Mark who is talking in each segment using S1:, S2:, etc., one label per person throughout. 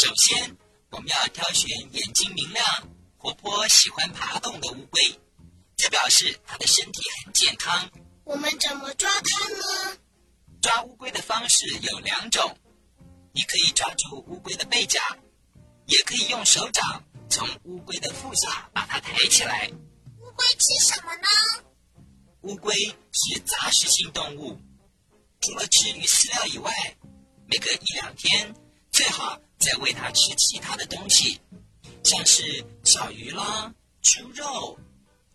S1: 首先，我们要挑选眼睛明亮。活泼、喜欢爬动的乌龟，这表示它的身体很健康。
S2: 我们怎么抓它呢？
S1: 抓乌龟的方式有两种，你可以抓住乌龟的背甲，也可以用手掌从乌龟的腹下把它抬起来。
S2: 乌龟吃什么呢？
S1: 乌龟是杂食性动物，除了吃鱼饲料以外，每隔一两天最好再喂它吃其他的东西。像是小鱼啦、猪肉、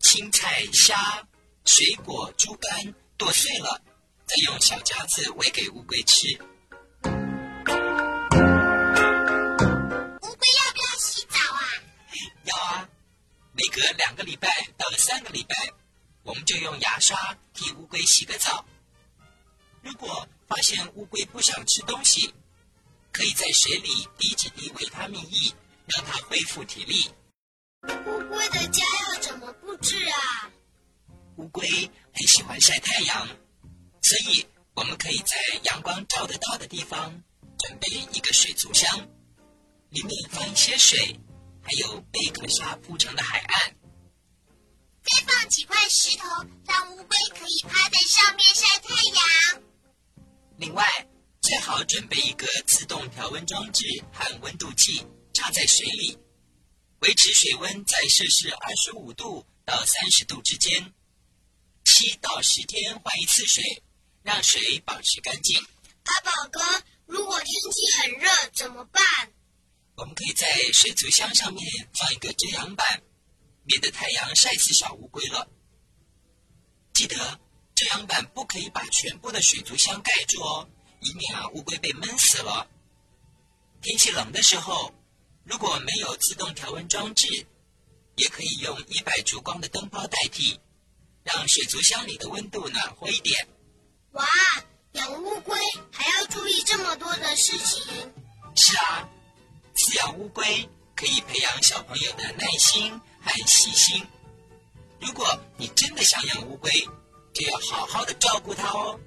S1: 青菜、虾、水果、猪肝剁碎了，再用小夹子喂给乌龟吃。
S2: 乌龟要不要洗澡啊？
S1: 要啊，每隔两个礼拜到了三个礼拜，我们就用牙刷替乌龟洗个澡。如果发现乌龟不想吃东西，可以在水里滴几滴维他命 E。让它恢复体力。
S2: 乌龟的家要怎么布置啊？
S1: 乌龟很喜欢晒太阳，所以我们可以在阳光照得到的地方准备一个水族箱，里面放一些水，还有贝壳沙铺成的海岸。
S2: 再放几块石头，让乌龟可以趴在上面晒太阳。
S1: 另外，最好准备一个自动调温装置和温度计。插在水里，维持水温在摄氏二十五度到三十度之间，七到十天换一次水，让水保持干净。
S2: 阿宝哥，如果天气很热怎么办？
S1: 我们可以在水族箱上面放一个遮阳板，免得太阳晒死小乌龟了。记得遮阳板不可以把全部的水族箱盖住哦，以免啊乌龟被闷死了。天气冷的时候。如果没有自动调温装置，也可以用一百烛光的灯泡代替，让水族箱里的温度暖和一点。
S2: 哇，养乌龟还要注意这么多的事情。
S1: 是啊，饲养乌龟可以培养小朋友的耐心和细心。如果你真的想养乌龟，就要好好的照顾它哦。